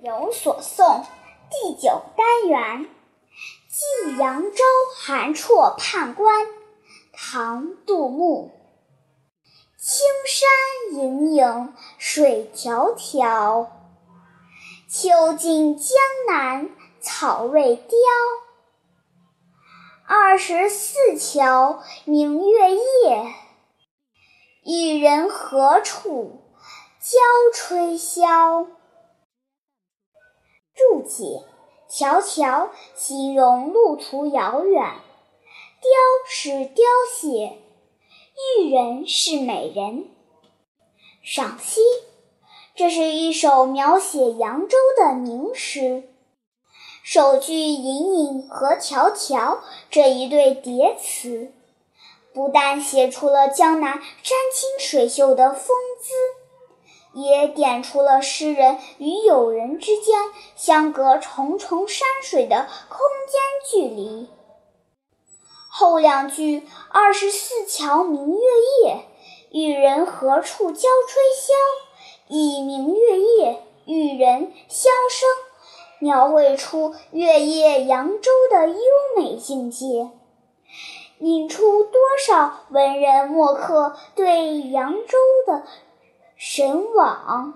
有所诵第九单元《寄扬州韩绰判官》唐·杜牧。青山隐隐水迢迢，秋尽江南草未凋。二十四桥明月夜，玉人何处教吹箫？注解：迢迢形容路途遥远，雕是雕写，玉人是美人。赏析：这是一首描写扬州的名诗。首句“隐隐”和“迢迢”这一对叠词，不但写出了江南山清水秀的风。也点出了诗人与友人之间相隔重重山水的空间距离。后两句“二十四桥明月夜，与人何处教吹箫”，以明月夜、与人、箫声，描绘出月夜扬州的优美境界，引出多少文人墨客对扬州的。神往。